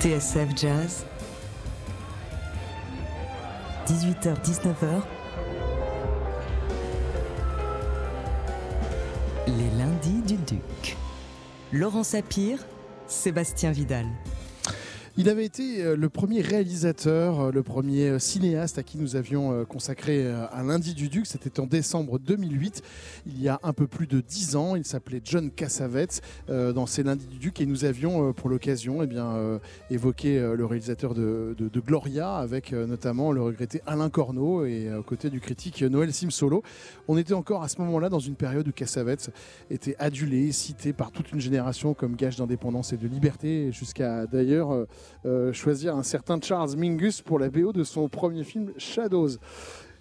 TSF Jazz, 18h-19h, les lundis du Duc. Laurent Sapir, Sébastien Vidal. Il avait été euh, le premier réalisateur, euh, le premier euh, cinéaste à qui nous avions consacré un lundi du Duc. C'était en décembre 2008, il y a un peu plus de dix ans. Il s'appelait John Cassavetes dans ces lundis du Duc et nous avions pour l'occasion eh évoqué le réalisateur de, Gloria avec notamment le regretté Alain Corneau et aux côtés du critique Noël Simsolo. On était encore à ce moment-là dans une période où Cassavetes était adulé, cité par toute une génération comme gage d'indépendance et de liberté, jusqu'à d'ailleurs choisir un certain Charles Mingus pour la BO de son premier film Shadows.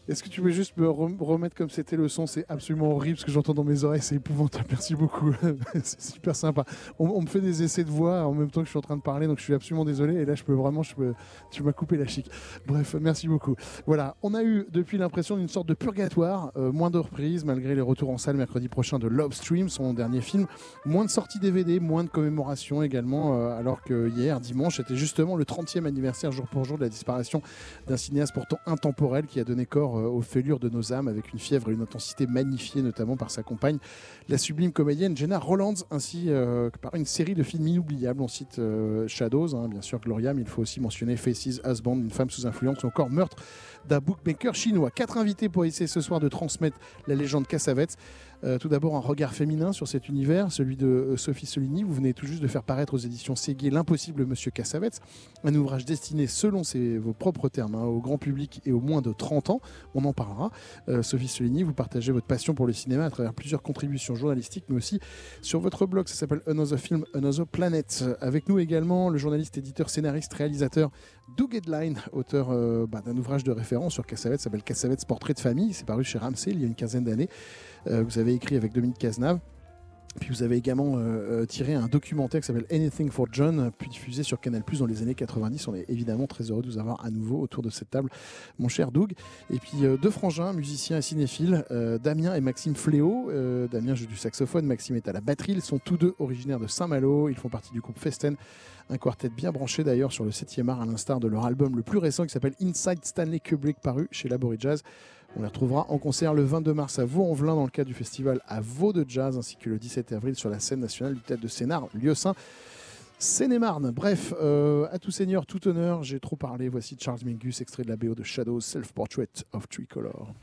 Est-ce que tu peux juste me remettre comme c'était le son? C'est absolument horrible ce que j'entends dans mes oreilles, c'est épouvantable. Merci beaucoup, c'est super sympa. On, me fait des essais de voix en même temps que je suis en train de parler, donc je suis absolument désolé. Et là, je peux vraiment, je peux, tu m'as coupé la chic. Bref, merci beaucoup. Voilà, on a eu depuis l'impression d'une sorte de purgatoire, euh, moins de reprises malgré les retours en salle mercredi prochain de Love Stream, son dernier film, moins de sorties DVD, moins de commémorations également, euh, alors que hier, dimanche, était justement le 30e anniversaire jour pour jour de la disparition d'un cinéaste pourtant intemporel qui a donné corps aux fêlures de nos âmes avec une fièvre et une intensité magnifiée notamment par sa compagne, la sublime comédienne Jenna Rollands, ainsi euh, que par une série de films inoubliables. On cite euh, Shadows, hein, bien sûr Gloria, mais il faut aussi mentionner Faces, Husband, une femme sous influence ou encore Meurtre d'un bookmaker chinois. Quatre invités pour essayer ce soir de transmettre la légende Cassavetes. Euh, tout d'abord, un regard féminin sur cet univers, celui de euh, Sophie Solini. Vous venez tout juste de faire paraître aux éditions Séguier L'impossible Monsieur Cassavetes, un ouvrage destiné, selon vos propres termes, hein, au grand public et au moins de 30 ans. On en parlera. Euh, Sophie Solini, vous partagez votre passion pour le cinéma à travers plusieurs contributions journalistiques, mais aussi sur votre blog. Ça s'appelle Another Film, Another Planet. Avec nous également le journaliste, éditeur, scénariste, réalisateur Doug Edline, auteur bah, d'un ouvrage de référence sur Cassavetes, s'appelle Cassavetes Portrait de famille. C'est paru chez Ramsey il y a une quinzaine d'années. Vous avez écrit avec Dominique Cazenave. Puis vous avez également euh, euh, tiré un documentaire qui s'appelle Anything for John, puis diffusé sur Canal Plus dans les années 90. On est évidemment très heureux de vous avoir à nouveau autour de cette table, mon cher Doug. Et puis euh, deux frangins, musiciens et cinéphiles, Damien et Maxime Fléau. Damien joue du saxophone, Maxime est à la batterie. Ils sont tous deux originaires de Saint-Malo. Ils font partie du groupe Festen, un quartet bien branché d'ailleurs sur le 7e art, à l'instar de leur album le plus récent qui s'appelle Inside Stanley Kubrick, paru chez Laborie Jazz. On les retrouvera en concert le 22 mars à Vaux-en-Velin dans le cadre du festival à Vaux de Jazz ainsi que le 17 avril sur la scène nationale du Théâtre de Sénard, lieu saint. Seine-et-Marne. Bref, euh, à tout seigneur, tout honneur, j'ai trop parlé. Voici Charles Mingus, extrait de la BO de Shadows, Self-Portrait of Tricolor.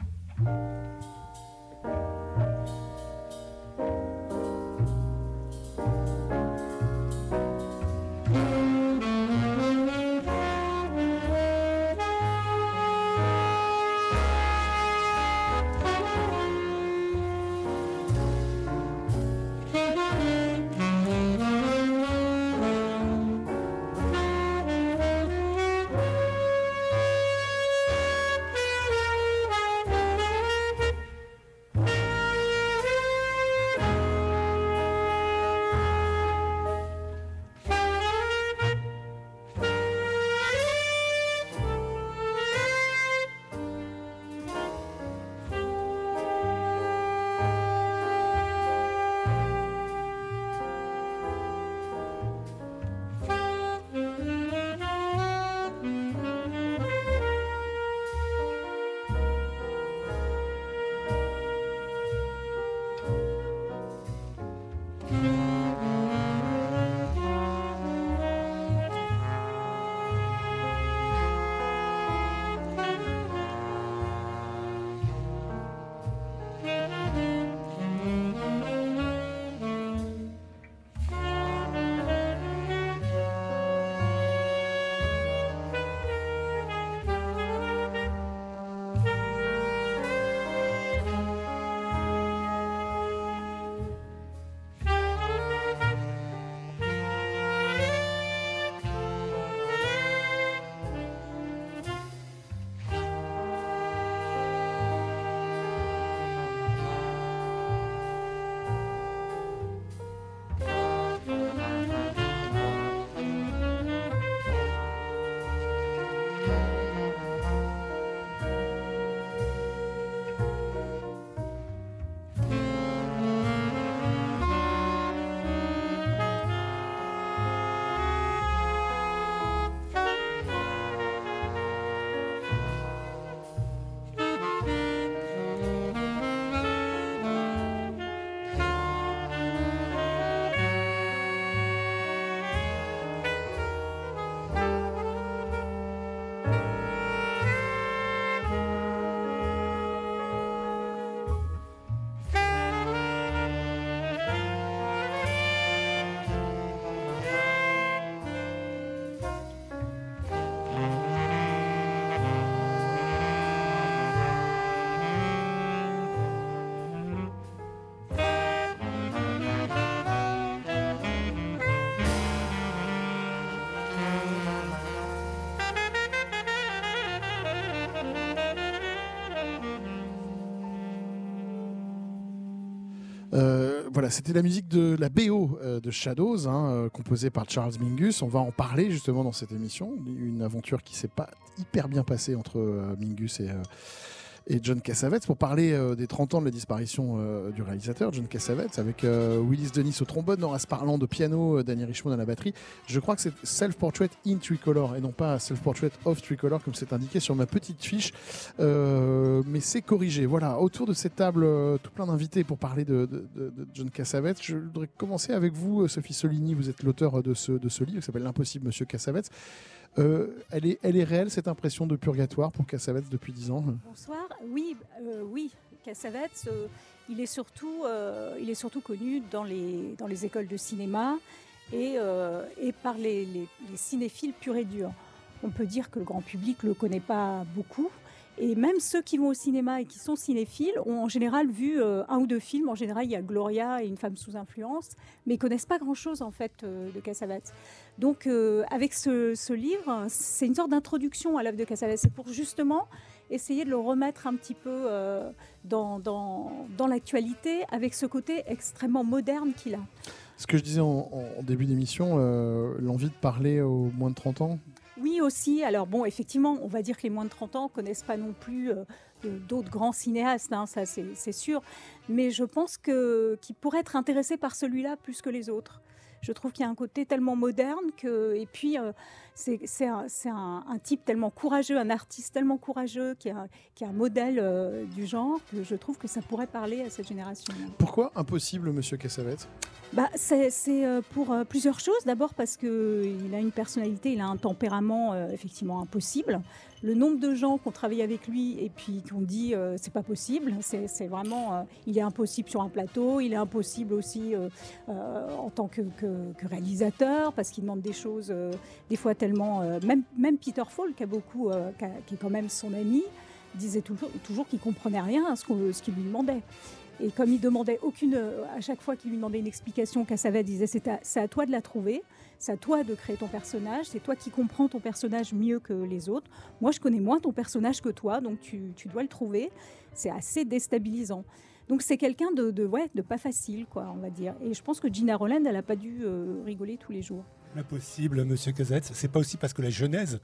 Voilà, c'était la musique de la BO euh, de Shadows, hein, euh, composée par Charles Mingus. On va en parler justement dans cette émission. Une aventure qui s'est pas hyper bien passée entre euh, Mingus et, et John Cassavetes pour parler euh, des 30 ans de la disparition euh, du réalisateur John Cassavetes avec euh, Willis Denis au trombone, Horace Parlant de piano, Danny Richmond à la batterie. Je crois que c'est Self-Portrait in Tricolor et non pas Self-Portrait of Tricolor comme c'est indiqué sur ma petite fiche. mais c'est corrigé. Voilà, autour de cette table, tout plein d'invités pour parler de, John Cassavetes. Je voudrais commencer avec vous, Sophie Solini. Vous êtes l'auteur de ce, de ce livre qui s'appelle L'impossible Monsieur Cassavetes. Euh, elle, est, elle est réelle, cette impression de purgatoire pour Cassavetes depuis 10 ans Bonsoir. Oui, euh, oui. Cassavetes, euh, il, est surtout, euh, il est surtout connu dans les, écoles de cinéma et, euh, par les, les, les, cinéphiles purs et durs. On peut dire que le grand public ne le connaît pas beaucoup. Et même ceux qui vont au cinéma et qui sont cinéphiles ont en général vu euh, un ou deux films. En général, il y a Gloria et Une femme sous influence, mais ils connaissent pas grand-chose en fait euh, de Cassavetes. Donc, euh, avec ce, livre, c'est une sorte d'introduction à l'œuvre de Cassavetes. C'est pour justement essayer de le remettre un petit peu dans, dans, dans l'actualité avec ce côté extrêmement moderne qu'il a. Ce que je disais en, début d'émission, l'envie de parler aux moins de 30 ans oui, aussi. Alors bon, effectivement, on va dire que les moins de 30 ans connaissent pas non plus euh, d'autres grands cinéastes, hein, ça c'est sûr. Mais je pense qu'ils pourraient être intéressés par celui-là plus que les autres. Je trouve qu'il y a un côté tellement moderne que, et puis euh, c'est un, type tellement courageux, un artiste tellement courageux qui est un, qui est un modèle euh, du genre que je trouve que ça pourrait parler à cette génération. Pourquoi impossible, Monsieur Cassavetes bah, C'est euh, pour plusieurs choses. D'abord parce qu'il a une personnalité, il a un tempérament euh, effectivement impossible. Le nombre de gens qui ont travaillé avec lui et puis qui ont dit euh, c'est pas possible, c'est vraiment, euh, il est impossible sur un plateau, il est impossible aussi euh, en tant que, réalisateur parce qu'il demande des choses des fois tellement. même, même Peter Falk, qui, a beaucoup, qui, est quand même son ami, disait toujours, toujours qu'il comprenait rien à ce qu'il qu lui demandait. Et comme il demandait aucune, à chaque fois qu'il lui demandait une explication, Cassavet disait c'est à, toi de la trouver, c'est à toi de créer ton personnage, c'est toi qui comprends ton personnage mieux que les autres. Moi, je connais moins ton personnage que toi, donc tu, tu dois le trouver. C'est assez déstabilisant. Donc c'est quelqu'un de, de, ouais, de pas facile, quoi, on va dire. Et je pense que Gina Roland, elle n'a pas dû euh, rigoler tous les jours. Impossible, Monsieur Cosette. C'est pas aussi parce que la genèse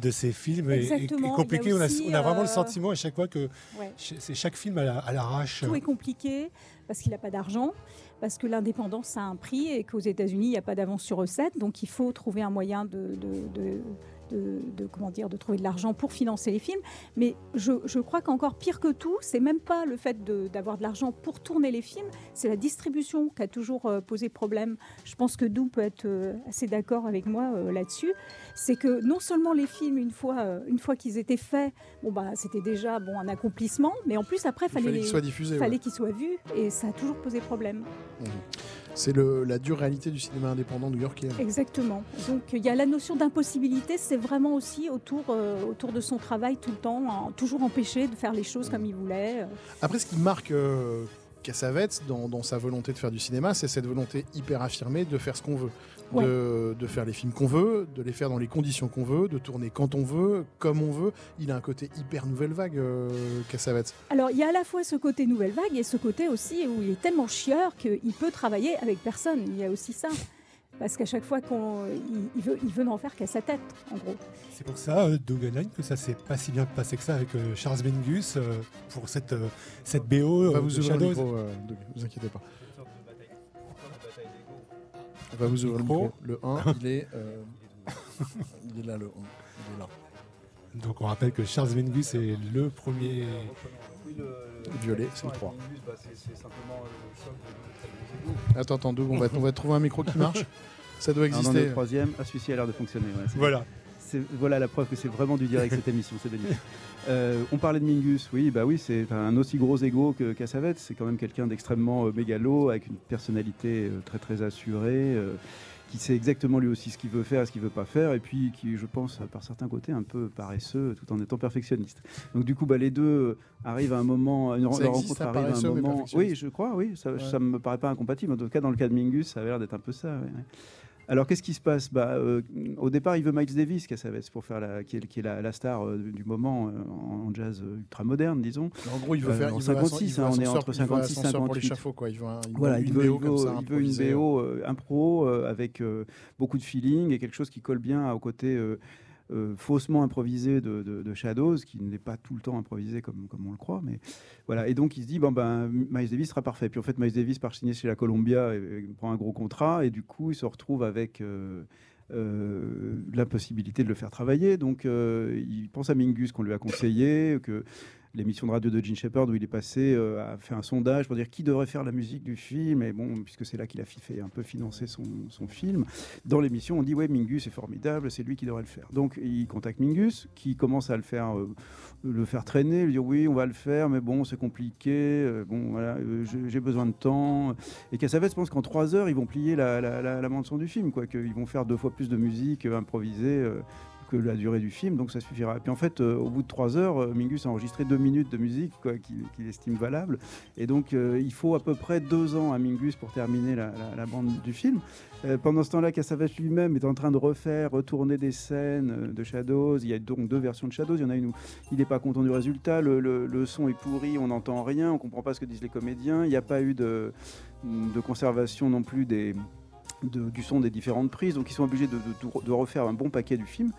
de ces films est, est, compliqué. Aussi, on, a, on, a, vraiment euh... le sentiment à chaque fois que ouais. c'est chaque film à l'arrache. Tout est compliqué parce qu'il n'a pas d'argent, parce que l'indépendance a un prix et qu'aux États-Unis il n'y a pas d'avance sur recette, donc il faut trouver un moyen de, de, de de, de, comment dire, de trouver de l'argent pour financer les films. Mais je, je crois qu'encore pire que tout, c'est même pas le fait d'avoir de, de l'argent pour tourner les films, c'est la distribution qui a toujours euh, posé problème. Je pense que Dou peut être euh, assez d'accord avec moi euh, là-dessus. C'est que non seulement les films, une fois, une fois qu'ils étaient faits, bon bah c'était déjà bon un accomplissement, mais en plus après fallait, fallait qu'ils soient diffusés, fallait ouais. qu'ils soient vus et ça a toujours posé problème. Mmh. C'est la dure réalité du cinéma indépendant new-yorkais. Exactement. Donc il y a la notion d'impossibilité, c'est vraiment aussi autour, euh, autour de son travail tout le temps, hein, toujours empêché de faire les choses comme il voulait. Après, ce qui marque euh, Cassavetes dans, dans, sa volonté de faire du cinéma, c'est cette volonté hyper affirmée de faire ce qu'on veut. Ouais. De, de, faire les films qu'on veut, de les faire dans les conditions qu'on veut, de tourner quand on veut, comme on veut. Il a un côté hyper nouvelle vague, euh, Cassavetes. Alors, il y a à la fois ce côté nouvelle vague et ce côté aussi où il est tellement chieur qu'il peut travailler avec personne. Il y a aussi ça. Parce qu'à chaque fois qu'on il, il, veut, il veut n'en faire qu'à sa tête, en gros. C'est pour ça, euh, Doug Line, que ça s'est pas si bien passé que ça avec euh, Charles Mingus euh, pour cette, euh, cette BO. On va vous ouvrir le micro, Doug, vous inquiétez pas. On va vous ouvrir le micro. Le 1, il est, euh, il est là, le 1. Il est là. Donc on rappelle que Charles Mingus est le premier. Violet, c'est le 3. Attends, attends, on va, on va trouver un micro qui marche. Ça doit exister. Le troisième, ah, celui-ci a l'air de fonctionner. Ouais, voilà. Voilà la preuve que c'est vraiment du direct cette émission, c'est béni. Euh, on parlait de Mingus, oui, bah oui, c'est un aussi gros ego que Cassavetes. C'est quand même quelqu'un d'extrêmement euh, mégalo, avec une personnalité euh, très très assurée, euh, qui sait exactement lui aussi ce qu'il veut faire et ce qu'il veut pas faire, et puis qui, je pense, par certains côtés, un peu paresseux, tout en étant perfectionniste. Donc du coup, bah, les deux arrivent à un moment, une ça rencontre existe, arrive à un moment. Oui, je crois, oui, ça, ouais. ça me paraît pas incompatible. En tout cas, dans le cas de Mingus, ça a l'air d'être un peu ça. Ouais. Alors qu'est-ce qui se passe? Bah, Au départ, il veut Miles Davis, pour faire la, qui est, qui est la, star du moment en jazz ultra moderne, disons. En gros, il veut faire en 56, hein, on est entre 56 et 58. Quoi. Il veut, voilà, il veut, il veut une BO impro avec beaucoup de feeling et quelque chose qui colle bien au côté euh, faussement improvisé de, Shadows, qui n'est pas tout le temps improvisé comme, comme on le croit. Mais voilà. Et donc il se dit bon ben Miles Davis sera parfait. Puis en fait Miles Davis part signer chez la Columbia et, prend un gros contrat et du coup il se retrouve avec euh, euh, l'impossibilité de le faire travailler. Donc il pense à Mingus qu'on lui a conseillé que l'émission de radio de Gene Shepard où il est passé euh, a fait un sondage pour dire qui devrait faire la musique du film. Et bon, puisque c'est là qu'il a fait un peu financer son, film, dans l'émission, on dit ouais, Mingus est formidable, c'est lui qui devrait le faire. Donc il contacte Mingus qui commence à le faire, euh, le faire traîner, lui dire oui, on va le faire, mais bon, c'est compliqué. Euh, bon, voilà, j'ai besoin de temps. Et Cassavetes pense qu'en trois heures, ils vont plier la, la, la, bande son du film, quoi, qu'ils vont faire deux fois plus de musique improvisée la durée du film, donc ça suffira. Et puis en fait, euh, au bout de trois heures, euh, Mingus a enregistré deux minutes de musique qu'il estime valable. Et donc euh, il faut à peu près deux ans à Mingus pour terminer la, bande du film. pendant ce temps-là, Cassavetes lui-même est en train de refaire, retourner des scènes de Shadows. Il y a donc deux versions de Shadows. Il y en a une où il n'est pas content du résultat, le, son est pourri, on n'entend rien, on comprend pas ce que disent les comédiens. Il n'y a pas eu de, conservation non plus des, du son des différentes prises, donc ils sont obligés de, refaire un bon paquet du film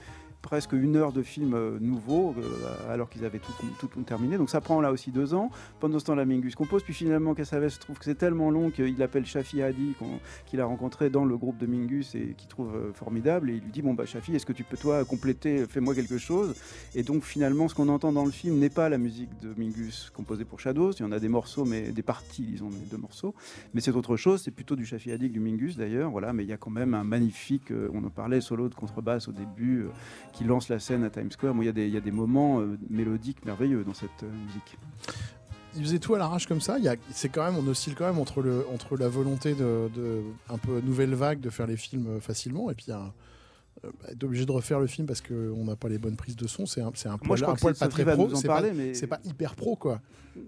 presque une heure de film euh, nouveau, euh, alors qu'ils avaient tout, tout, terminé. Donc ça prend là aussi deux ans. Pendant ce temps, la Mingus compose. Puis finalement, Cassavetes trouve que c'est tellement long qu'il appelle Shafi Hadi, qu'il a rencontré dans le groupe de Mingus et qu'il trouve euh, formidable. Et il lui dit Bon, bah, Shafi, est-ce que tu peux, toi, compléter, fais-moi quelque chose? Et donc, finalement, ce qu'on entend dans le film n'est pas la musique de Mingus composée pour Shadows. Il y en a des morceaux, mais des parties, disons, deux morceaux. Mais c'est autre chose. C'est plutôt du Shafi Hadi que du Mingus, d'ailleurs. Voilà, mais il y a quand même un magnifique, on en parlait, solo de contrebasse au début qui lance la scène à Times Square. il y, a des moments euh, mélodiques merveilleux dans cette euh, musique il faisait tout à l'arrache comme ça. C'est quand même, on oscille quand même entre, le, entre la volonté de, un peu nouvelle vague de faire les films euh, facilement et puis euh, être obligé de refaire le film parce qu'on n'a pas les bonnes prises de son, c'est un, c'est un poil, un poil pas très pro. C'est pas, mais... pas, hyper pro, quoi.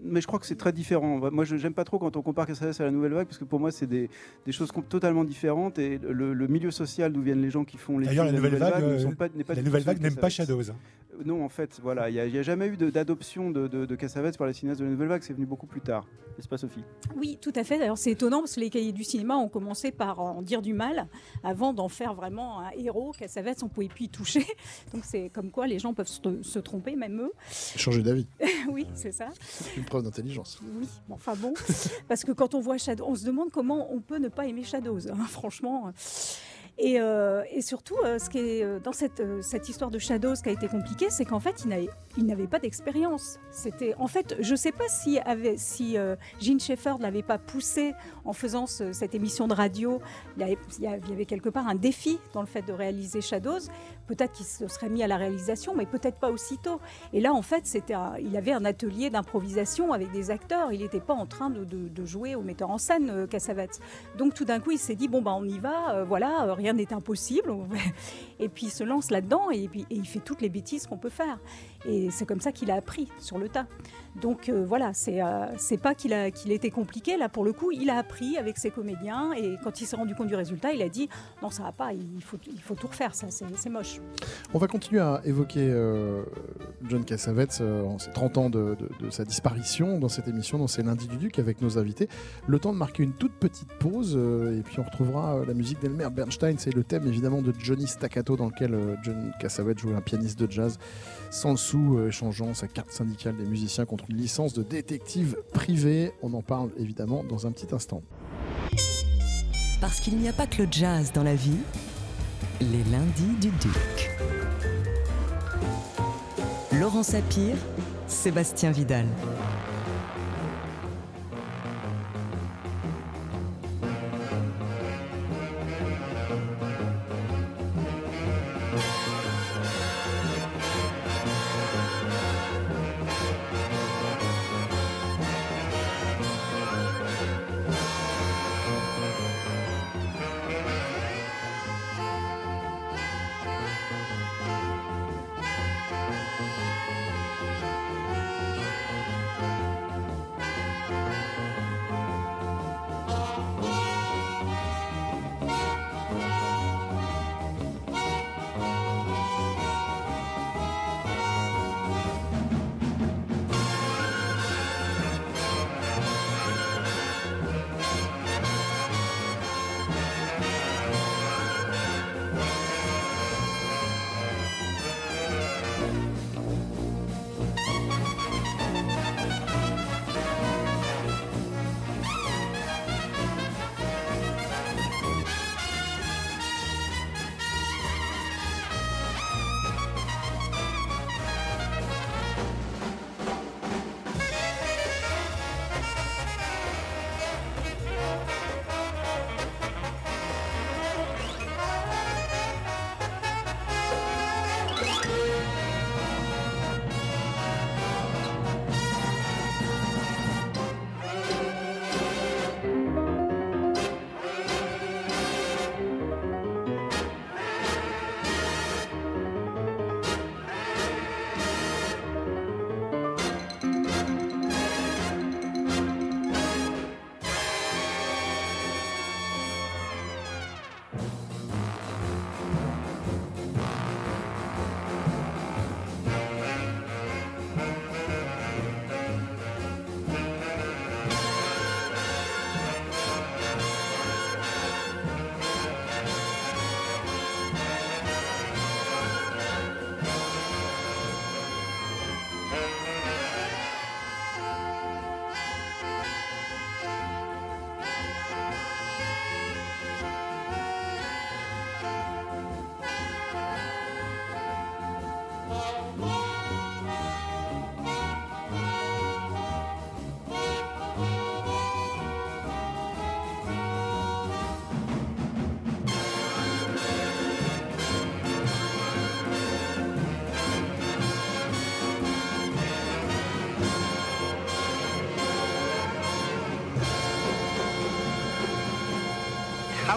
Mais je crois que c'est très différent. Moi, je n'aime pas trop quand on compare Cassavetes à la Nouvelle Vague parce que pour moi, c'est des, des choses totalement différentes et le, milieu social d'où viennent les gens qui font les D'ailleurs, la, Nouvelle Vague, euh, pas, la Nouvelle Vague n'aime pas Shadows. Non, en fait, voilà, il n'y a, jamais eu d'adoption de, de, de, Cassavetes par les cinéastes de la Nouvelle Vague. C'est venu beaucoup plus tard. N'est-ce pas, Sophie? Oui, tout à fait. D'ailleurs, c'est étonnant parce que les cahiers du cinéma ont commencé par en dire du mal avant d'en faire vraiment un héros. Cassavetes, on pouvait plus y toucher. Donc, c'est comme quoi les gens peuvent se, tromper, même eux. Changer d'avis. oui, c'est ça. Une preuve d'intelligence. Oui, enfin bon. parce que quand on voit Shadow, on se demande comment on peut ne pas aimer Shadows. Hein, franchement. Et, euh, et, surtout, euh, ce qui est euh, dans cette, histoire de Shadows qui a été compliquée, c'est qu'en fait, il n'avait pas d'expérience. C'était, en fait, je ne sais pas si, avait, si Gene Sheffer ne l'avait pas poussé en faisant cette émission de radio. Il y, avait, quelque part un défi dans le fait de réaliser Shadows. Peut-être qu'il se serait mis à la réalisation, mais peut-être pas aussitôt. Et là, en fait, c'était, il avait un atelier d'improvisation avec des acteurs. Il n'était pas en train de, de, jouer au metteur en scène, Cassavetes. Donc, tout d'un coup, il s'est dit bon, bah, on y va. voilà rien n'est impossible. Et puis il se lance là-dedans et, puis, il fait toutes les bêtises qu'on peut faire. Et c'est comme ça qu'il a appris sur le tas. Donc euh, voilà, c'est euh, pas qu'il était compliqué là pour le coup, il a appris avec ses comédiens et quand il s'est rendu compte du résultat, il a dit non ça va pas, il faut tout refaire, ça c'est moche. On va continuer à évoquer euh, John Cassavetes en ses 30 ans de, sa disparition dans cette émission, dans ces lundis du Duc avec nos invités. Le temps de marquer une toute petite pause et puis on retrouvera la musique d'Elmer Bernstein, c'est le thème évidemment de Johnny Staccato dans lequel John Cassavetes jouait un pianiste de jazz sans sous, échangeant sa carte syndicale des musiciens contre une licence de détective privé. On en parle évidemment dans un petit instant. Parce qu'il n'y a pas que le jazz dans la vie, les lundis du Duc. Laurent Sapir, Sébastien Vidal.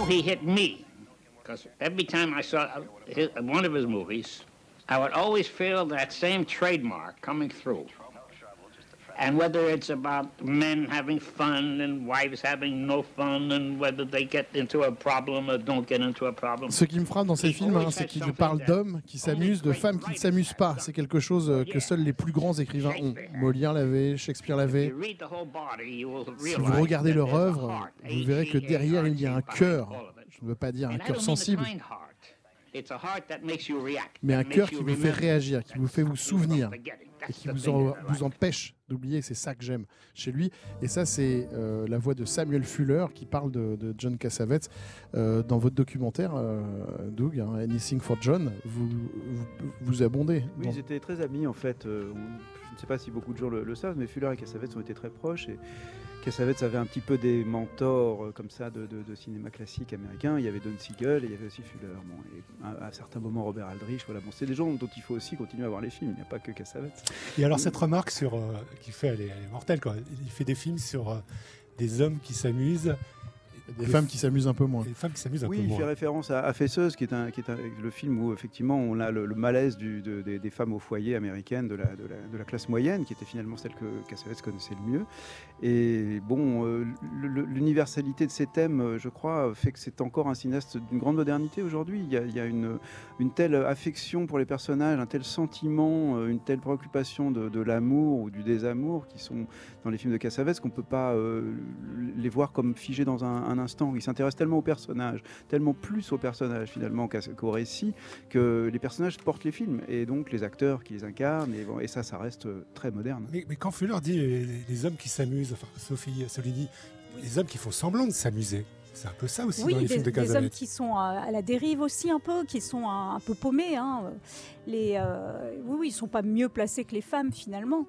He hit me. Because every time I saw his, one of his movies, I would always feel that same trademark coming through. And whether it's about men having fun and wives having no fun and whether they get into a problem or don't get into a problem. Ce qui me frappe dans ces films, hein, c'est qu'il parle d'hommes qui s'amusent, de femmes qui ne s'amusent pas. C'est quelque chose euh, que seuls les plus grands écrivains ont. Molière l'avait, Shakespeare l'avait. Si vous regardez leur œuvre, vous verrez que derrière il y a un cœur. Je ne veux pas dire un cœur sensible, mais un cœur qui vous fait réagir, qui vous fait vous souvenir et qui vous, vous empêche d'oublier. C'est ça que j'aime chez lui. Et ça, c'est euh, la voix de Samuel Fuller qui parle de, John Cassavetes euh, dans votre documentaire, euh, Doug, hein, Anything for John. Vous vous, abondez. Oui, ils étaient très amis en fait. je ne sais pas si beaucoup de gens le, le savent, mais Fuller et Cassavetes ont été très proches. Et Cassavetes avait un petit peu des mentors euh, comme ça de, cinéma classique américain. Il y avait Don Siegel et il y avait aussi Fuller. et à, certains moments, Robert Aldrich. Voilà. Bon, c'est des gens dont il faut aussi continuer à voir les films. Il n'y a pas que Cassavetes. Et alors, cette remarque sur, euh, qu'il fait, elle est, mortelle. Quoi. Il fait des films sur euh, des hommes qui s'amusent des femmes qui s'amusent un peu moins. Des femmes qui s'amusent un oui, peu moins. Oui, il fait référence à, Fesseuse, qui est, un, qui est le film où effectivement on a le, malaise du, des, femmes au foyer américaines de la, de la, classe moyenne, qui était finalement celle que Cassavetes connaissait le mieux. Et bon, euh, l'universalité de ces thèmes, euh, je crois, fait que c'est encore un cinéaste d'une grande modernité aujourd'hui. Il, il y a, une, une, telle affection pour les personnages, un tel sentiment, euh, une telle préoccupation de, l'amour ou du désamour qui sont dans les films de Cassavetes qu'on ne peut pas les voir comme figés dans un instant. Il s'intéresse tellement au personnage, tellement plus au personnage finalement qu'au récit, que les personnages portent les films et donc les acteurs qui les incarnent. Et, et ça, ça reste euh, très moderne. Mais, quand Fuller dit les, hommes qui s'amusent, enfin Sophie Solini, les hommes qui font semblant de s'amuser. C'est un peu ça aussi dans les films de Casavetes. des hommes qui sont à, la dérive aussi un peu, qui sont un, peu paumés. Hein. Les, euh, oui, oui, ils sont pas mieux placés que les femmes finalement.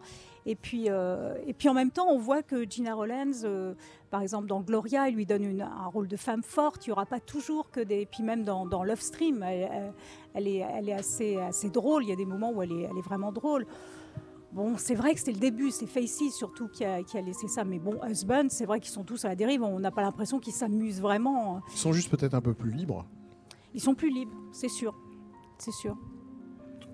Et puis, euh, et puis en même temps, on voit que Gina Rollins, euh, par exemple dans Gloria, elle lui donne un rôle de femme forte. Il n'y aura pas toujours que des. Puis même dans, Love Stream, elle, est, elle est assez, assez drôle. Il y a des moments où elle est, elle est vraiment drôle. Bon, c'est vrai que c'était le début, c'est Facey surtout qui a, qui a, laissé ça. Mais bon, Husband, c'est vrai qu'ils sont tous à la dérive. On n'a pas l'impression qu'ils s'amusent vraiment. Ils sont juste peut-être un peu plus libres. Ils sont plus libres, c'est sûr. C'est sûr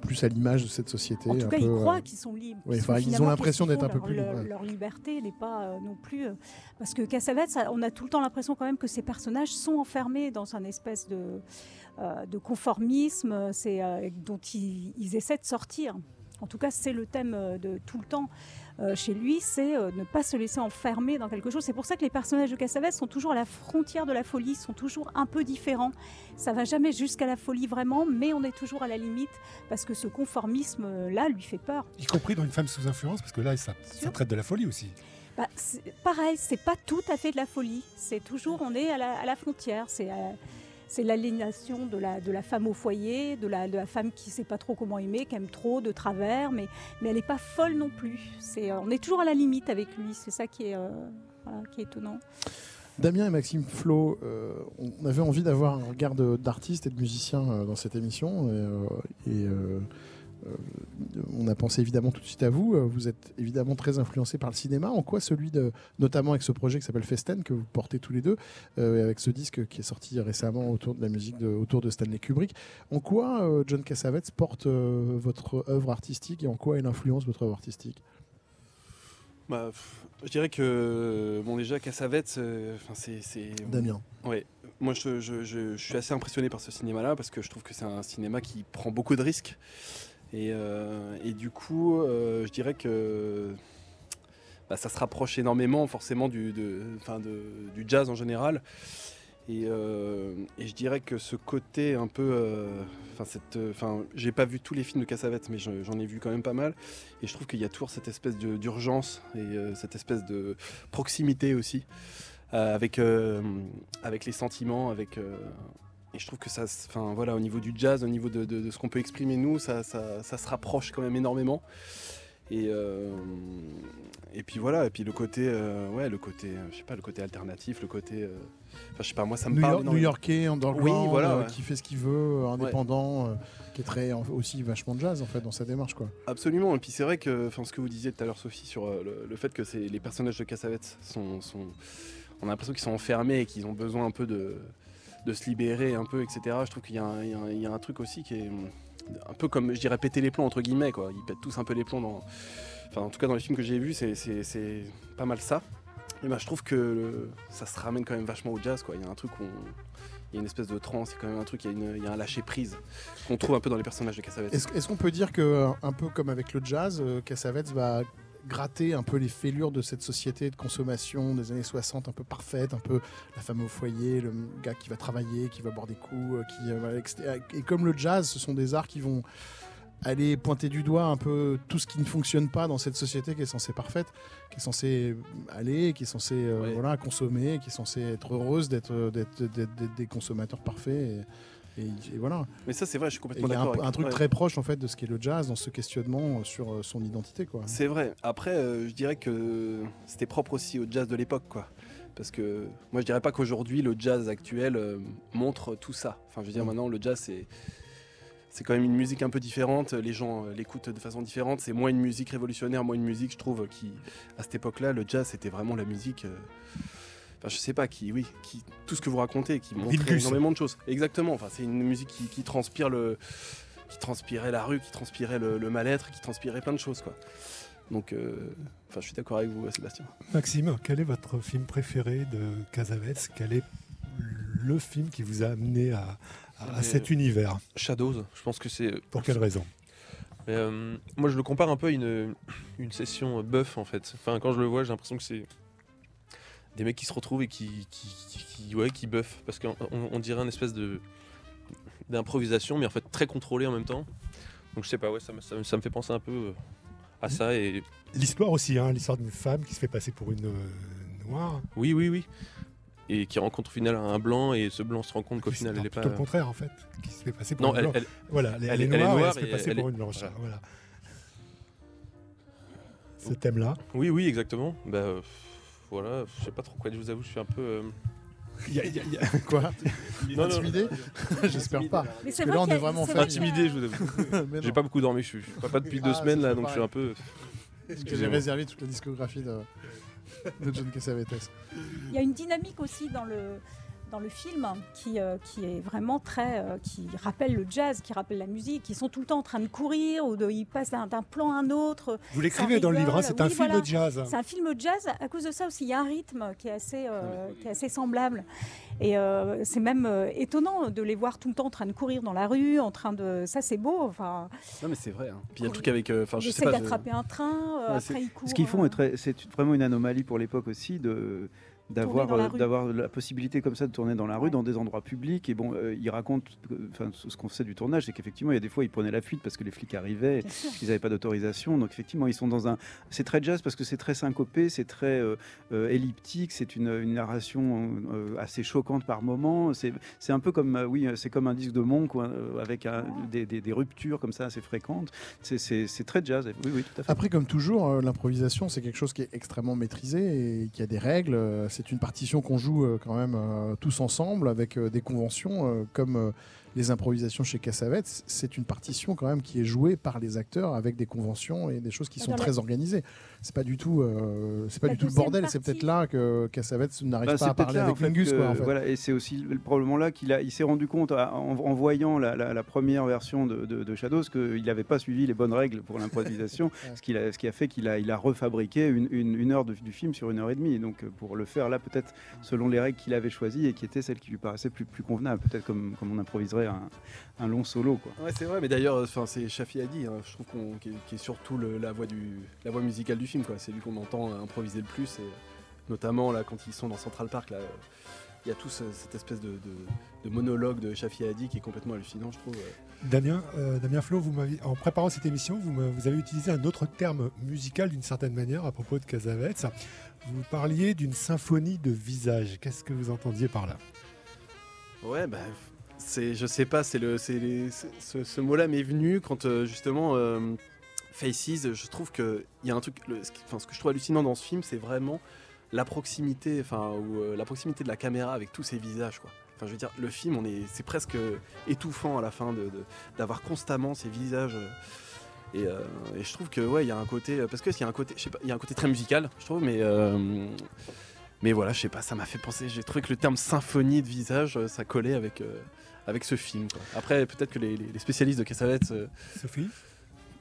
plus à l'image de cette société. En tout cas, ils croient euh, qu'ils sont libres. ils, ont l'impression d'être un peu plus libres. Leur, liberté n'est pas euh, non plus. Euh, parce que Cassavetes, on a tout le temps l'impression quand même que ces personnages sont enfermés dans un espèce de, de conformisme dont ils, essaient de sortir. En tout cas, c'est le thème de tout le temps. Euh, chez lui, c'est euh, ne pas se laisser enfermer dans quelque chose. C'est pour ça que les personnages de Cassavetes sont toujours à la frontière de la folie, sont toujours un peu différents. Ça va jamais jusqu'à la folie vraiment, mais on est toujours à la limite parce que ce conformisme-là lui fait peur. Y compris dans une femme sous influence, parce que là, ça, traite de la folie aussi. Bah, pareil, c'est pas tout à fait de la folie. C'est toujours, on est à la, frontière. C'est euh, c'est l'aliénation de la, de la femme au foyer, de la, de la femme qui ne sait pas trop comment aimer, qui aime trop de travers, mais, mais elle n'est pas folle non plus. C'est, on est toujours à la limite avec lui, c'est ça qui est, euh, qui est étonnant. Damien et Maxime Flo, euh, on avait envie d'avoir un regard d'artiste et de musicien euh, dans cette émission. et euh, on a pensé évidemment tout de suite à vous. Euh, vous êtes évidemment très influencé par le cinéma. En quoi celui de, notamment avec ce projet qui s'appelle Festen que vous portez tous les deux, euh, avec ce disque qui est sorti récemment autour de la musique de, autour de Stanley Kubrick. En quoi John Cassavetes porte votre œuvre artistique et en quoi elle influence votre œuvre artistique? Bah, je dirais que bon déjà Cassavetes, c'est Damien. Ouais, moi je, je, suis assez impressionné par ce cinéma-là parce que je trouve que c'est un cinéma qui prend beaucoup de risques. Euh, et, du coup, euh, je dirais que bah, ça se rapproche énormément forcément du, jazz en général. Euh, et, je dirais que ce côté un peu. Enfin, j'ai pas vu tous les films de Cassavetes, mais j'en ai vu quand même pas mal. Et je trouve qu'il y a toujours cette espèce d'urgence et cette espèce de proximité aussi. avec, avec les sentiments, avec, et je trouve que ça, enfin voilà, au niveau du jazz, au niveau de, ce qu'on peut exprimer nous, ça, se rapproche quand même énormément. Et, euh, et puis voilà, et puis le côté, euh, ouais, le côté, je sais pas, le côté alternatif, le côté, euh, enfin je sais pas, moi ça me parle. New-Yorkais, underground, oui, voilà, qui fait ce qu'il veut, indépendant, qui est très aussi vachement jazz en fait dans sa démarche quoi. Absolument, et puis c'est vrai que, enfin ce que vous disiez tout à l'heure Sophie sur le, fait que c'est les personnages de Cassavetes sont, sont, on a l'impression qu'ils sont enfermés et qu'ils ont besoin un peu de de se libérer un peu, etc. Je trouve qu'il y, y, a un truc aussi qui est un peu comme, je dirais, péter les plombs, entre guillemets. Quoi. Ils pètent tous un peu les plombs. Dans... Enfin, en tout cas, dans les films que j'ai vus, c'est pas mal ça. Et ben, je trouve que ça se ramène quand même vachement au jazz. Quoi. Il y a un truc où il y a une espèce de trance, c'est quand même un truc, il y a, un lâcher prise qu'on trouve un peu dans les personnages de Cassavetes. Est-ce qu'on peut dire que, un peu comme avec le jazz, euh, Cassavetes va gratter un peu les fêlures de cette société de consommation des années 60 un peu parfaite, un peu la femme au foyer, le gars qui va travailler, qui va boire des coups, euh, qui euh, et comme le jazz, ce sont des arts qui vont aller pointer du doigt un peu tout ce qui ne fonctionne pas dans cette société qui est censée parfaite, qui est censée aller, qui est censée euh, voilà, consommer, qui est censée être heureuse d'être des consommateurs parfaits. Et, voilà. Mais ça, c'est vrai, je suis complètement d'accord. Il y a un, truc très proche en fait de ce qu'est le jazz dans ce questionnement sur euh, son identité, quoi. C'est vrai. Après, euh, je dirais que c'était propre aussi au jazz de l'époque, quoi. Parce que moi, je dirais pas qu'aujourd'hui le jazz actuel euh, montre tout ça. Enfin, je veux dire, mm. maintenant, le jazz, c'est c'est quand même une musique un peu différente. Les gens l'écoutent de façon différente. C'est moins une musique révolutionnaire, moins une musique, je trouve, qui à cette époque-là, le jazz, c'était vraiment la musique je sais pas, qui, oui, qui, tout ce que vous racontez, qui montre énormément de choses. Exactement. Enfin, c'est une musique qui, transpire le, qui transpirait la rue, qui transpirait le, mal-être, qui transpirait plein de choses, quoi. Donc, euh, enfin, je suis d'accord avec vous, Sébastien. Maxime, quel est votre film préféré de Casavets Quel est le film qui vous a amené à, cet univers? Shadows, je pense que c'est. Pour quelle raison? Euh, Moi, je le compare un peu à une, une session buff, en fait. Enfin, quand je le vois, j'ai l'impression que c'est des mecs qui se retrouvent et qui, qui, qui, ouais, qui buffent. Parce qu'on on dirait une espèce de d'improvisation, mais en fait très contrôlée en même temps. Donc je sais pas, ouais, ça, me, ça, me fait penser un peu euh, à ça. Et... L'histoire aussi, hein, l'histoire d'une femme qui se fait passer pour une euh, noire. Oui, oui, oui. Et qui rencontre au final un blanc, et ce blanc se rend compte qu'au final elle est pas. le contraire en fait, qui se fait passer pour non, une elle, voilà, elle, est noire, et elle se fait passer pour une blanche. Voilà. Ce thème-là. Oui, oui, exactement. Bah, euh, voilà, je sais pas trop quoi, je vous avoue, je suis un peu. Euh... Y a, y a, quoi? Intimidé? J'espère pas. Mais c'est là, on est vraiment fait. Intimidé, je vous avoue. J'ai pas beaucoup dormi, je suis, pas, pas depuis deux ah, semaines là, donc je suis un peu. Parce que j'ai réservé toute la discographie de, de John Cassavetes? Il y a une dynamique aussi dans le dans le film qui, euh, qui est vraiment très. Euh, qui rappelle le jazz, qui rappelle la musique, qui sont tout le temps en train de courir ou de, ils passent d'un plan à un autre. Vous l'écrivez dans le livre, hein, c'est un film de jazz. C'est un film de jazz. À cause de ça aussi, il y a un rythme qui est assez, euh, qui est assez semblable. Et c'est même étonnant de les voir tout le temps en train de courir dans la rue, en train de. Ça, c'est beau. Enfin. Non, mais c'est vrai. Hein. Puis il y a le truc avec. Enfin, je sais pas. d'attraper un train. après, ils courent. Ce qu'ils font, c'est vraiment une anomalie pour l'époque aussi de d'avoir euh, d'avoir la possibilité comme ça de tourner dans la rue, dans des endroits publics. Et bon, euh, il raconte, enfin, ce qu'on sait du tournage, c'est qu'effectivement, il y a des fois, ils prenaient la fuite parce que les flics arrivaient, ils n'avaient pas d'autorisation. Donc effectivement, ils sont dans un. C'est très jazz parce que c'est très syncopé, c'est très euh, elliptique, c'est une, une, narration assez choquante par moments. C'est un peu comme, oui, c'est comme un disque de Monk avec des, des, des, ruptures comme ça assez fréquentes. C'est très jazz. Oui, oui, tout à fait. Après, comme toujours, l'improvisation, c'est quelque chose qui est extrêmement maîtrisé et qui a des règles c'est une partition qu'on joue euh, quand même euh, tous ensemble avec euh, des conventions comme les improvisations chez Cassavetes, c'est une partition quand même qui est jouée par les acteurs avec des conventions et des choses qui sont très organisées. C'est pas du tout, euh, c'est pas du tout le bordel. C'est peut-être là que Cassavetes n'arrive bah, pas à parler avec Mingus. Voilà, et c'est aussi probablement là qu'il a, il s'est rendu compte en, voyant la, première version de, Shadows qu'il n'avait pas suivi les bonnes règles pour l'improvisation, ce, qui a, ce qui a fait qu'il a, il a refabriqué une, une, heure du film sur une heure et demie. Donc pour le faire là, peut-être selon les règles qu'il avait choisies et qui étaient celles qui lui paraissaient plus, plus convenables, peut-être comme, comme on improviserait un, long solo. Quoi. Ouais, c'est vrai, mais d'ailleurs, enfin, c'est Shafi Adi, hein, je trouve qu'on qui, est surtout la voix du, la voix musicale du film. Quoi. C'est lui qu'on entend improviser le plus, et notamment là quand ils sont dans Central Park là. Il y a tout cette espèce de, monologue de Shafi Adi qui est complètement hallucinant, je trouve. Damien, euh, Damien Flo, vous en préparant cette émission, vous, vous, avez utilisé un autre terme musical d'une certaine manière à propos de Casavets. Vous parliez d'une symphonie de visage. Qu'est-ce que vous entendiez par là? Ouais, bah, c'est, je sais pas, c'est le, c'est ce, mot-là m'est venu quand euh, justement euh, Faces. Je trouve que il y a un truc, ce que je trouve hallucinant dans ce film, c'est vraiment la proximité, enfin, ou euh, la proximité de la caméra avec tous ces visages, quoi. Enfin, je veux dire, le film, on est, c'est presque étouffant à la fin de, d'avoir constamment ces visages. Et, et, je trouve que ouais, il y a un côté, parce que y a un côté, je sais pas, il y a un côté très musical, je trouve, mais Mais voilà, je sais pas, ça m'a fait penser. J'ai trouvé que le terme symphonie de visage, euh, ça collait avec, euh, avec ce film. quoi. Après, peut-être que les, les- les spécialistes de Cassavetes. euh, Sophie?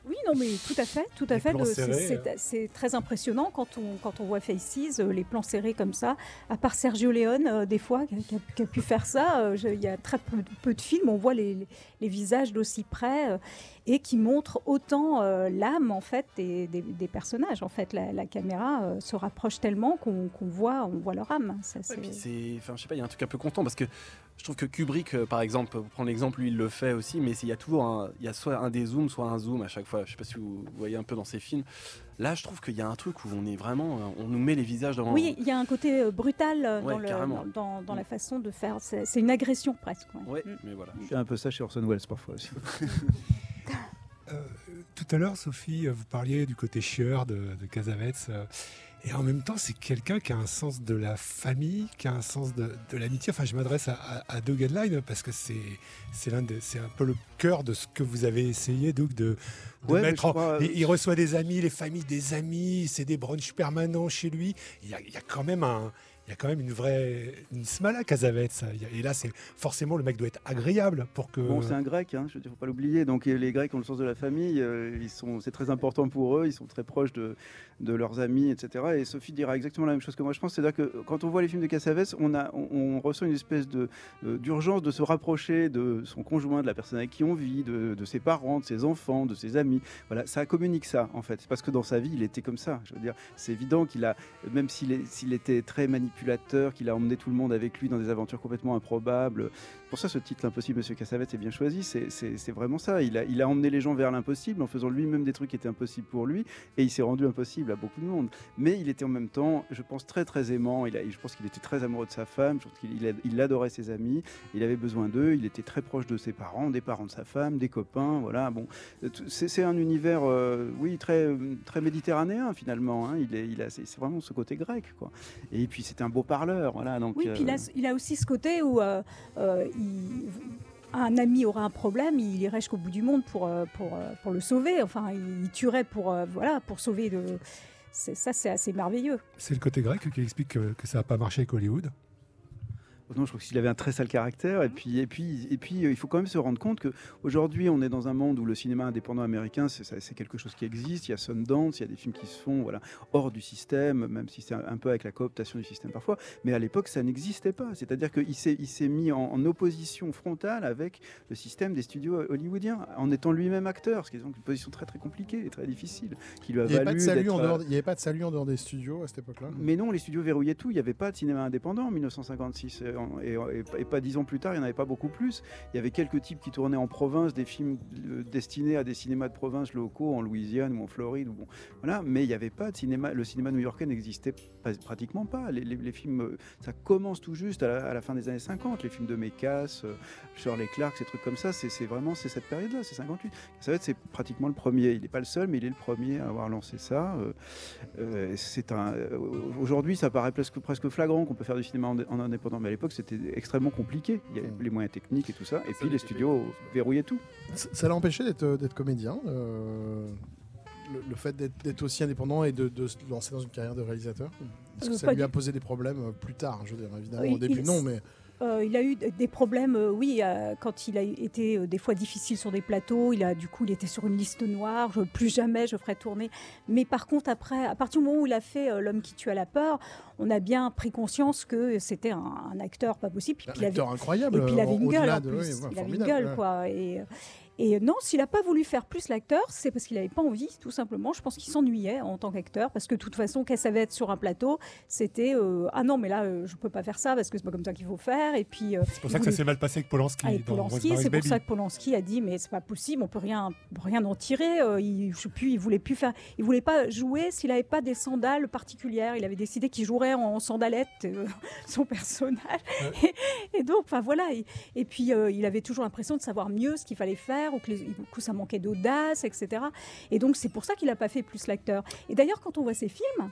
Oui, non, mais tout à fait, tout à Les fait. plans le- serrés, c'est- très impressionnant quand on, quand on voit Faces, euh, les plans serrés comme ça. À part Sergio Leone, euh, des fois, qui a, qui a- qui a pu faire ça, euh, je- il y a très peu, peu de films, on voit les, les- les visages d'aussi près euh, et qui montrent autant euh, l'âme en fait des, des- des personnages. En fait, la, la caméra euh, se rapproche tellement qu'on voit, on voit leur âme. Ça, Ouais, c'est- puis c'est, enfin, je sais pas, il y a un truc un peu content parce que je trouve que Kubrick, euh, par exemple, pour prendre l'exemple, lui, il le fait aussi, mais il y a toujours un, il y a soit un dézoom, soit un zoom à chaque fois. Je sais pas si vous voyez un peu dans ses films. Là, je trouve qu'il y a un truc où on est vraiment, on nous met les visages dans. Oui, il y a un côté brutal Ouais, dans, le- carrément. dans- dans- dans la Mm. façon de faire. C'est une agression presque. ouais. Ouais, Mm. mais voilà. Je fais un peu ça chez Orson Welles parfois aussi. Euh, tout à l'heure, Sophie, euh, vous parliez du côté chieur de, de euh, et en même temps, c'est quelqu'un qui a un sens de la famille, qui a un sens de, de l'amitié. Enfin, je m'adresse à, à, à Doug Headline parce que c'est c'est l'un des- c'est un peu le cœur de ce que vous avez essayé, Doug, de, de Ouais, mais mettre en- crois- il, il reçoit des amis, les familles des amis, c'est des brunchs permanents chez lui. Il y a, il y a quand même un. Il y a quand même une vraie une smala Cassavetes. ça. Il y a- Et là, c'est forcément le mec doit être agréable pour que. Bon, c'est un grec, hein, je ne faut pas l'oublier. Donc les Grecs ont le sens de la famille, euh, c'est très important pour eux, ils sont très proches de, de leurs amis, etc. Et Sophie dira exactement la même chose que moi. Je pense, c'est-à-dire que quand on voit les films de Cassavetes, on, a, on, ressent une espèce de, euh, d'urgence de se rapprocher de son conjoint, de la personne avec qui on vit, de, de ses parents, de ses enfants, de ses amis. Voilà, ça communique ça en fait. Parce que dans sa vie, il était comme ça. Je veux dire, c'est évident qu'il a, même s'il, s'il était très manipulateur, qu'il a emmené tout le monde avec lui dans des aventures complètement improbables. Pour ça, ce titre, L'impossible, Monsieur Cassavetes, est bien choisi. C'est, c'est- c'est vraiment ça. Il a, il a emmené les gens vers l'impossible en faisant lui-même des trucs qui étaient impossibles pour lui, et il s'est rendu impossible à beaucoup de monde. Mais il était en même temps, je pense, très très aimant. Il a, je pense qu'il était très amoureux de sa femme. Je pense qu'il il adorait ses amis. Il avait besoin d'eux. Il était très proche de ses parents, des parents de sa femme, des copains. Voilà. Bon, Euh, c'est, un univers, euh, oui, très très méditerranéen finalement. hein. Il est, il a, c'est, vraiment ce côté grec, quoi. Et puis c'est un beau parleur. Voilà. Donc. Oui, puis il euh, a, il a aussi ce côté où euh, euh, il- un ami aura un problème, il irait jusqu'au bout du monde pour, euh, pour, euh, pour le sauver. Enfin, il tuerait pour, euh, voilà, pour sauver le. Ça, c'est assez merveilleux. C'est le côté grec qui explique que, que ça n'a pas marché avec Hollywood. Non, je trouve qu'il avait un très sale caractère. Et puis, et puis, et puis, euh, il faut quand même se rendre compte que aujourd'hui, on est dans un monde où le cinéma indépendant américain, c'est quelque chose qui existe. Il y a Sundance, il y a des films qui se font, voilà, hors du système, même si c'est un, peu avec la cooptation du système parfois. Mais à l'époque, ça n'existait pas. C'est-à-dire qu'il s'est, il s'est mis en, en opposition frontale avec le système des studios hollywoodiens, en étant lui-même acteur, ce qui est donc une position très très compliquée et très difficile, qui lui a Il n'y avait, pas de valu euh, dehors, il y avait pas de salut en dehors des studios à cette époque-là? mais non, les studios verrouillaient tout. Il n'y avait pas de cinéma indépendant en 1956. Et, pas dix ans plus tard, il n'y en avait pas beaucoup plus. Il y avait quelques types qui tournaient en province, des films euh, destinés à des cinémas de province locaux en Louisiane ou en Floride. Ou bon, voilà. Mais il n'y avait pas de cinéma. Le cinéma new-yorkais n'existait pratiquement pas. Les, films, ça commence tout juste à la, fin des années 50. Les films de Mekas, euh, Shirley Clark, ces trucs comme ça, c'est vraiment cette période-là, c'est 58. Ça va être c'est pratiquement le premier. Il n'est pas le seul, mais il est le premier à avoir lancé ça. Euh, euh, c'est Aujourd'hui, ça paraît presque, presque flagrant qu'on peut faire du cinéma en, en indépendant, mais à l'époque, c'était extrêmement compliqué. Il y avait les moyens techniques et tout ça, et puis les studios verrouillaient tout. Ça l'a empêché d'être d'être comédien. euh, le, le fait d'être aussi indépendant et de, de se lancer dans une carrière de réalisateur Est-ce que Euh, ça lui a du- posé des problèmes euh, plus tard Je veux dire, évidemment, Oui, au début, il- non, mais Euh, il a eu des problèmes, euh, oui, euh, quand il a été des fois difficile sur des plateaux. Il a du coup, il était sur une liste noire. Je, plus jamais je ferai tourner. Mais par contre, après, à partir du moment où il a fait L'homme qui tue à la peur, on a bien pris conscience que c'était un, un acteur pas possible. Puis un qu'il avait- acteur incroyable. et puis il avait une gueule en plus. oui, ouais, il avait une gueule, ouais. quoi. Et, et non, s'il n'a pas voulu faire plus l'acteur, c'est parce qu'il n'avait pas envie, tout simplement. Je pense qu'il s'ennuyait en tant qu'acteur, parce que de toute façon, qu'elle savait être sur un plateau, c'était euh, ah non, mais là, euh, je peux pas faire ça parce que c'est pas comme ça qu'il faut faire. Et puis euh, C'est pour ça que ça s'est mal passé avec Polanski. avec dans Polanski, c'est pour ça que Polanski a dit mais c'est pas possible, on peut rien, on peut rien en tirer. Il, je sais plus, il voulait plus faire, il voulait pas jouer s'il avait pas des sandales particulières. Il avait décidé qu'il jouerait en, sandalettes euh, son personnage. Et, et donc, enfin voilà. Et, et puis il avait toujours l'impression de savoir mieux ce qu'il fallait faire ou que, que ça manquait d'audace, etc. Et donc c'est pour ça qu'il a pas fait plus l'acteur. Et d'ailleurs, quand on voit ses films.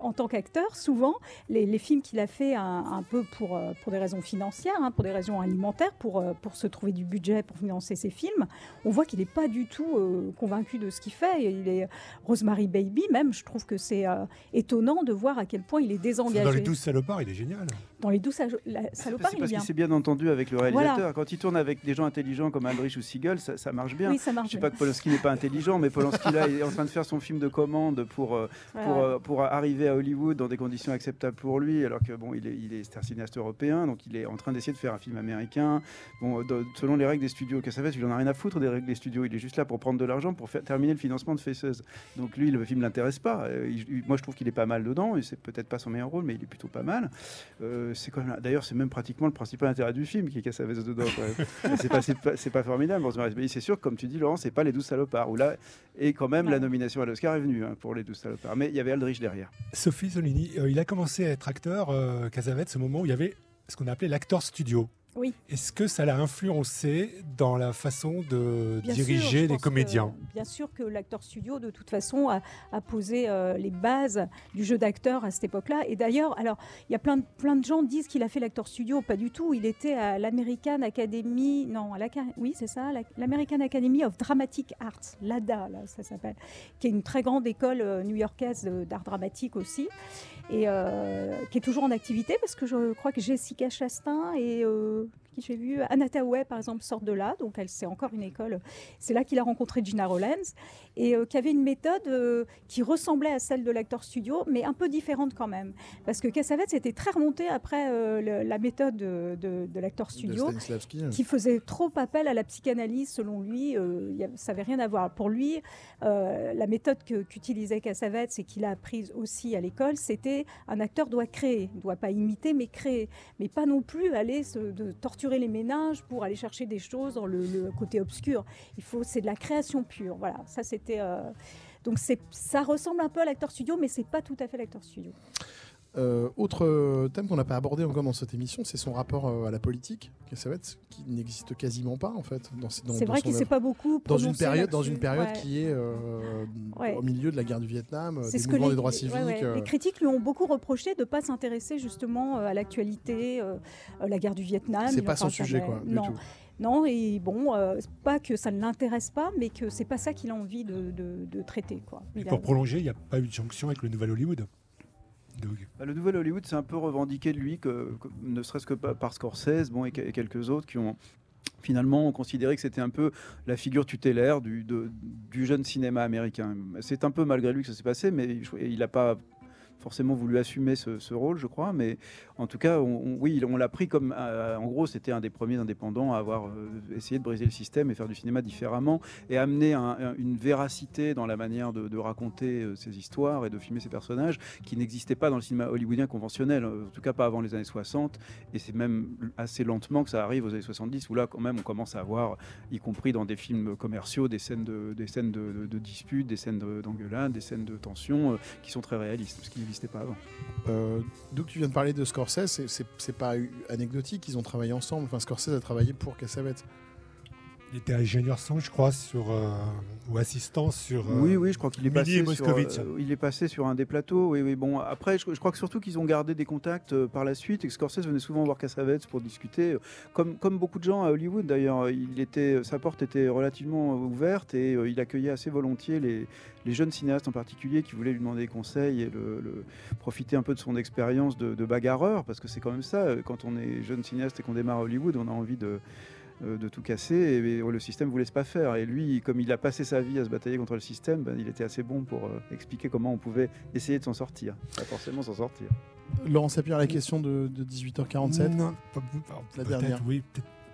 En tant qu'acteur, souvent, les, films qu'il a fait un, peu pour, euh, pour des raisons financières, hein, pour des raisons alimentaires, pour, euh, pour se trouver du budget pour financer ses films, on voit qu'il n'est pas du tout euh, convaincu de ce qu'il fait. Il est Rosemary Baby, même, je trouve que c'est étonnant de voir à quel point il est désengagé. Dans les douze salopards, il est génial. Dans les douze salopards, il est parce qu'il s'est bien entendu avec le réalisateur. Quand il tourne avec des gens intelligents comme Aldrich ou Siegel, ça, marche bien. Oui, ça marche je ne sais pas que Polanski n'est pas intelligent, mais Polanski là, il est en train de faire son film de commande pour, pour, pour arriver à Hollywood dans des conditions acceptables pour lui, alors que bon, il est, il est un cinéaste européen, donc il est en train d'essayer de faire un film américain. Bon, selon les règles des studios que ça fait, il en a rien à foutre des règles des studios. Il est juste là pour prendre de l'argent pour faire, terminer le financement de Faceuse. Donc lui, le film l'intéresse pas. Euh, moi, je trouve qu'il est pas mal dedans, et c'est peut-être pas son meilleur rôle, mais il est plutôt pas mal. Euh, c'est quand même, d'ailleurs, c'est même pratiquement le principal intérêt du film qui est Cassavetes dedans. c'est pas, c'est pas, formidable. Mais c'est sûr, comme tu dis, Laurent, c'est pas les douze salopards. Où là, et quand même, la nomination à l'Oscar est venue hein, pour les douze salopards. Mais il y avait Aldrich derrière. Sophie Solini, euh, il a commencé à être acteur, euh, ce moment où il y avait ce qu'on appelait l'acteur studio. Oui. Est-ce que ça l'a influencé dans la façon de diriger les comédiens Bien sûr que l'acteur studio, de toute façon, a, posé euh, les bases du jeu d'acteur à cette époque-là. Et d'ailleurs, alors, il y a plein de, plein de gens disent qu'il a fait l'acteur studio. Pas du tout. Il était à l'American Academy, non, à la, oui, c'est ça, l'American Academy of Dramatic Arts, l'ADA, là, ça s'appelle, qui est une très grande école euh, new-yorkaise d'art dramatique aussi et euh, qui est toujours en activité parce que je crois que Jessica Chastain et euh, qui j'ai vu, Anataway par exemple, sort de là, donc elle c'est encore une école. C'est là qu'il a rencontré Gina Rollins et euh, qui avait une méthode qui ressemblait à celle de l'acteur studio, mais un peu différente quand même, parce que Cassavetes était très remonté après la méthode de, de, l'acteur studio, qui faisait trop appel à la psychanalyse selon lui. ça n'avait rien à voir. Pour lui, la méthode qu'utilisait Cassavetes et qu'il a apprise aussi à l'école, c'était un acteur doit créer, ne doit pas imiter, mais créer, mais pas non plus aller se, de torturer les ménages pour aller chercher des choses dans le, côté obscur. Il faut, c'est de la création pure. Voilà, ça c'était. Euh, donc c'est, ça ressemble un peu à l'acteur studio, mais c'est pas tout à fait l'acteur studio. Euh, autre thème qu'on n'a pas abordé encore dans cette émission, c'est son rapport euh, à la politique, qui n'existe quasiment pas en fait. C'est vrai qu'il ne sait pas beaucoup. Dans une période, dans une période qui est euh, au milieu de la guerre du Vietnam, des ce mouvements des droits civiques. Les critiques lui ont beaucoup reprêché de ne pas s'intéresser justement à l'actualité, la guerre du Vietnam. C'est pas son sujet quoi. Non. Tout. Non, et bon, pas que ça ne l'intéresse pas, mais que c'est pas ça qu'il a envie de, de, traiter. Quoi. Et pour prolonger, il n'y a pas eu de jonction avec le Nouvel Hollywood le nouvel Hollywood, c'est un peu revendiqué de lui, que, ne serait-ce que par Scorsese bon, et, quelques autres qui ont finalement considéré que c'était un peu la figure tutélaire du, du jeune cinéma américain. C'est un peu malgré lui que ça s'est passé, mais il n'a pas forcément voulu assumer ce, rôle, je crois, mais en tout cas, oui, on l'a pris comme, euh, en gros, c'était un des premiers indépendants à avoir euh, essayé de briser le système et faire du cinéma différemment et amener une véracité dans la manière de, raconter euh, ces histoires et de filmer ces personnages qui n'existait pas dans le cinéma hollywoodien conventionnel, en tout cas pas avant les années 60, et c'est même assez lentement que ça arrive aux années 70 où là, quand même, on commence à avoir, y compris dans des films commerciaux, des scènes de, disputes, des scènes d'engueulade, des scènes de tension qui sont très réalistes, ce n'existait pas avant. Euh, tu viens de parler de Scorsese, c'est pas anecdotique, ils ont travaillé ensemble. Enfin, Scorsese a travaillé pour Cassavetes. Il était ingénieur son, je crois, sur euh, ou assistant sur. Euh, oui, oui, je crois qu'il est passé sur. Euh, il est passé sur un des plateaux. Oui, oui. Bon, après, je, crois que surtout qu'ils ont gardé des contacts par la suite et que Scorsese venait souvent voir Cassavetes pour discuter, comme comme beaucoup de gens à Hollywood d'ailleurs. Il était, sa porte était relativement ouverte et il accueillait assez volontiers les, les jeunes cinéastes en particulier qui voulaient lui demander des conseils et le, profiter un peu de son expérience de, de bagarreur, parce que c'est quand même ça. Quand on est jeune cinéaste et qu'on démarre à Hollywood, on a envie de euh, de tout casser et, le système ne vous laisse pas faire. Et lui, comme il a passé sa vie à se batailler contre le système, ben, il était assez bon pour euh, expliquer comment on pouvait essayer de s'en sortir, pas forcément s'en sortir. Laurent Sapir, la question de, 18h47 Non, la dernière. Oui,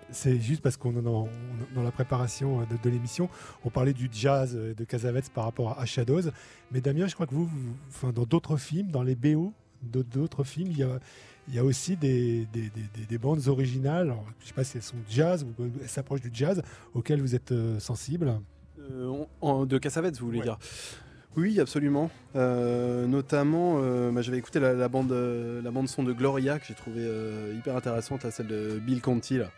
c'est juste parce qu'on dans, dans la préparation de, l'émission, on parlait du jazz de Casavets par rapport à Shadows. Mais Damien, je crois que vous, enfin, dans d'autres films, dans les BO d'autres films, il y a, il y a aussi des, des, bandes originales, je ne sais pas si elles sont jazz ou elles s'approchent du jazz, auxquelles vous êtes euh, sensible. Euh, de Cassavetes, vous voulez dire? Oui, absolument. Euh, notamment, bah, j'avais écouté la, bande, la bande son de Gloria que j'ai trouvé hyper intéressante, celle de Bill Conti, là.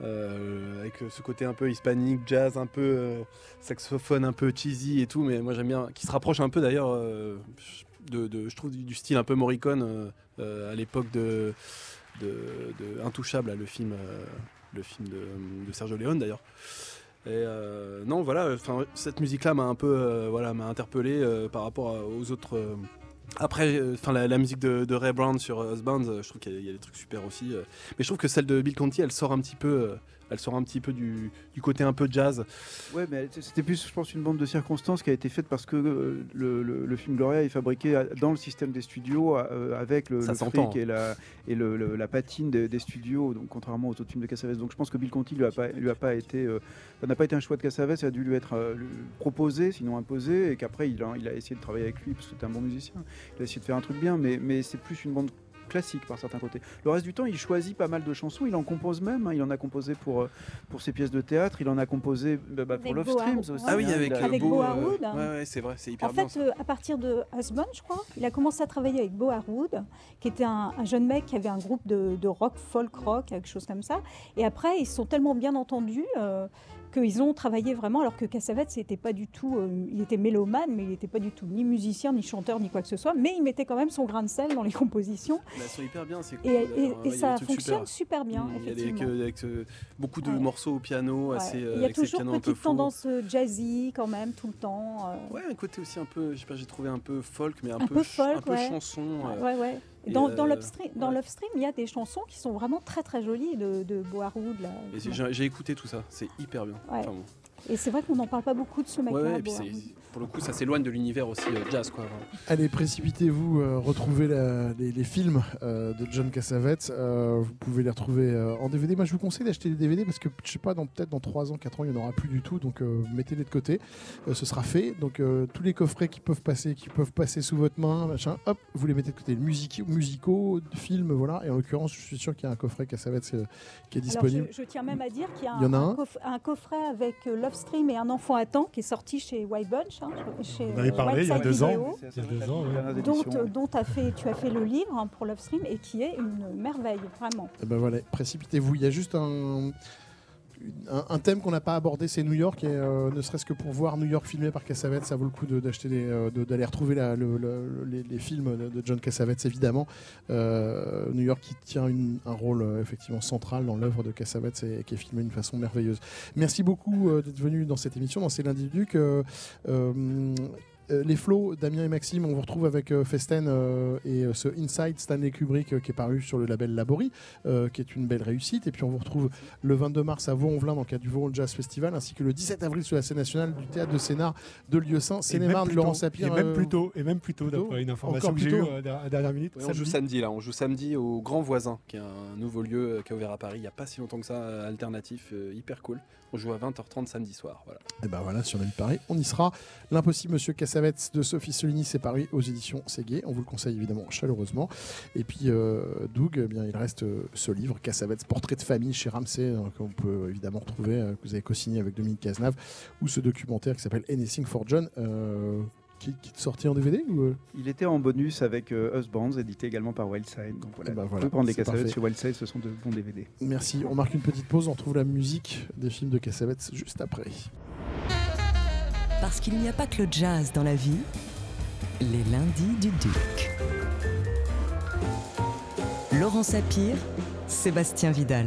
avec ce côté un peu hispanique, jazz, un peu saxophone, un peu cheesy et tout, mais moi j'aime bien, qui se rapproche un peu d'ailleurs, de, je trouve du, style un peu Morricone euh, euh, à l'époque de, Intouchable, le film, euh, le film de, Sergio Leone d'ailleurs. Non, voilà, cette musique-là m'a un peu, voilà, m'a interpellé par rapport aux autres. après, enfin la, musique de, de Ray Brown sur Husbands, je trouve qu'il y, a- des trucs super aussi. mais je trouve que celle de Bill Conti, elle sort un petit peu, elle sort un petit peu du, du côté un peu jazz. Ouais, mais c'était plus, je pense, une bande de circonstances qui a été faite parce que euh, le, le- le film Gloria est fabriqué dans le système des studios euh, avec le, le fric et, la, et le- le- la patine des, des studios, donc contrairement aux autres films de Cassavetes. Donc je pense que Bill Conti lui a pas, lui a pas été, euh, ça n'a pas été un choix de Cassavetes, ça a dû lui être euh, lui- proposé, sinon imposé, et qu'après il a, il a essayé de travailler avec lui parce que c'était un bon musicien. Il a essayé de faire un truc bien, mais, mais c'est plus une bande classique par certains côtés. Le reste du temps, il choisit pas mal de chansons, il en compose même, hein, il en a composé pour, euh, pour ses pièces de théâtre, il en a composé bah, bah, pour Love Streams aussi. Ah oui, hein, avec, euh, Avec Beau, euh, Harwood. ouais, ouais, c'est vrai, c'est hyper En bien. fait, euh, à partir de Husband, je crois, il a commencé à travailler avec Bo Harwood, qui était un, un jeune mec qui avait un groupe de, de rock, folk rock, quelque chose comme ça. Et après, ils se sont tellement bien entendus euh, qu'ils ont travaillé vraiment, alors que Cassavetes, c'était pas du tout, euh, il était mélomane, mais il n'était pas du tout ni musicien, ni chanteur, ni quoi que ce soit. Mais il mettait quand même son grain de sel dans les compositions. Elles sont hyper bien, c'est cool. Et, ouais, a ça fonctionne super. super, bien, Mm, Il y a des- effectivement. avec, euh, beaucoup de Ouais. morceaux au piano, Ouais. assez, euh, il y a toujours pianos un peu petite tendance euh, jazzy quand même, tout le temps. euh. Ouais, un côté aussi un peu, je sais pas, j'ai trouvé un peu folk, mais un, Un peu folk, un peu chanson. euh, Ouais, ouais. Dans, euh, dans, Love Stream, dans ouais. Love Stream, il y a des chansons qui sont vraiment très très jolies de, de j'ai- écouté tout ça, c'est hyper bien. Ouais. Enfin, bon. Et c'est vrai qu'on n'en parle pas beaucoup de ce mec-là. Ouais, ouais, pour le coup, ça s'éloigne de l'univers aussi euh, jazz, quoi. Allez, précipitez-vous, euh, retrouvez la- les, les films euh, de John Cassavetes. Euh, vous pouvez les retrouver euh, en DVD. Moi, je vous conseille d'acheter les DVD parce que, je sais pas, peut-être dans 3 ans, 4 ans, il n'y en aura plus du tout. Donc, euh, mettez-les de côté. Euh, ce sera fait. Donc, euh, tous les coffrets qui peuvent passer, qui peuvent passer sous votre main, machin, hop, vous les mettez de côté. Musique, musicaux, films, voilà. Et en l'occurrence, je suis sûr qu'il y a un coffret Cassavetes euh, qui est Alors, disponible. je, je tiens même à dire qu'il y a en a un un coffret avec euh, Love Stream et un enfant à temps qui est sorti chez White Bunch. hein, chez, On avait euh, parlé il y a deux ans. Video, Il y a deux ans, ouais. Dont, dont as fait, tu as fait le livre hein, pour Love Stream et qui est une merveille, vraiment. Eh ben voilà, précipitez-vous. Il y a juste un, un, thème qu'on n'a pas abordé, c'est New York. Et euh, ne serait-ce que pour voir New York filmé par Cassavetes, ça vaut le coup euh, d'aller retrouver les, films de, John Cassavetes, évidemment. Euh, New York qui tient un rôle effectivement central dans l'œuvre de Cassavetes et qui est filmé d'une façon merveilleuse. Merci beaucoup d'être venu dans cette émission, dans ces lundis du Duc. Euh, les flots, Damien et Maxime, on vous retrouve avec euh, Festen euh, et euh, ce Inside Stanley Kubrick euh, qui est paru sur le label Labori, euh, qui est une belle réussite. Et puis on vous retrouve le 22 mars à Vaux-en-Velin dans le cadre du Vaux Jazz Festival, ainsi que le 17 avril sur la scène nationale du théâtre de Sénart de Lieu-Saint, Et Sénémar même de plus Laurent Sapir. Et même plus tôt, et même plus tôt, d'après une information que j'ai eue euh, à la dernière minute. Ouais, on joue samedi. là, on joue samedi au Grand Voisin, qui est un nouveau lieu qui a ouvert à Paris il n'y a pas si longtemps que ça, alternatif, euh, hyper cool. On joue à 20h30 samedi soir. Et ben voilà, si on a vu pareil, on y sera. L'impossible Monsieur Cassavetes de Sophie Solini, c'est paru aux éditions Séguier. On vous le conseille évidemment chaleureusement. Et puis euh, Doug, eh bien, il reste euh, ce livre, Cassavetes, Portrait de famille chez Ramsey, euh, qu'on peut évidemment retrouver, que vous avez co-signé avec Dominique Cazenave, ou ce documentaire qui s'appelle Anything for John. Qui, qui est sorti en DVD ou euh Il était en bonus avec euh, Husbands, édité également par Wildside. Donc voilà, vous voilà, prendre cassettes parfait. chez Wildside, ce sont de bons DVD. Merci. On marque une petite pause. On retrouve la musique des films de Cassavetes juste après. Parce qu'il n'y a pas que le jazz dans la vie, les lundis du Duc. Laurent Sapir, Sébastien Vidal.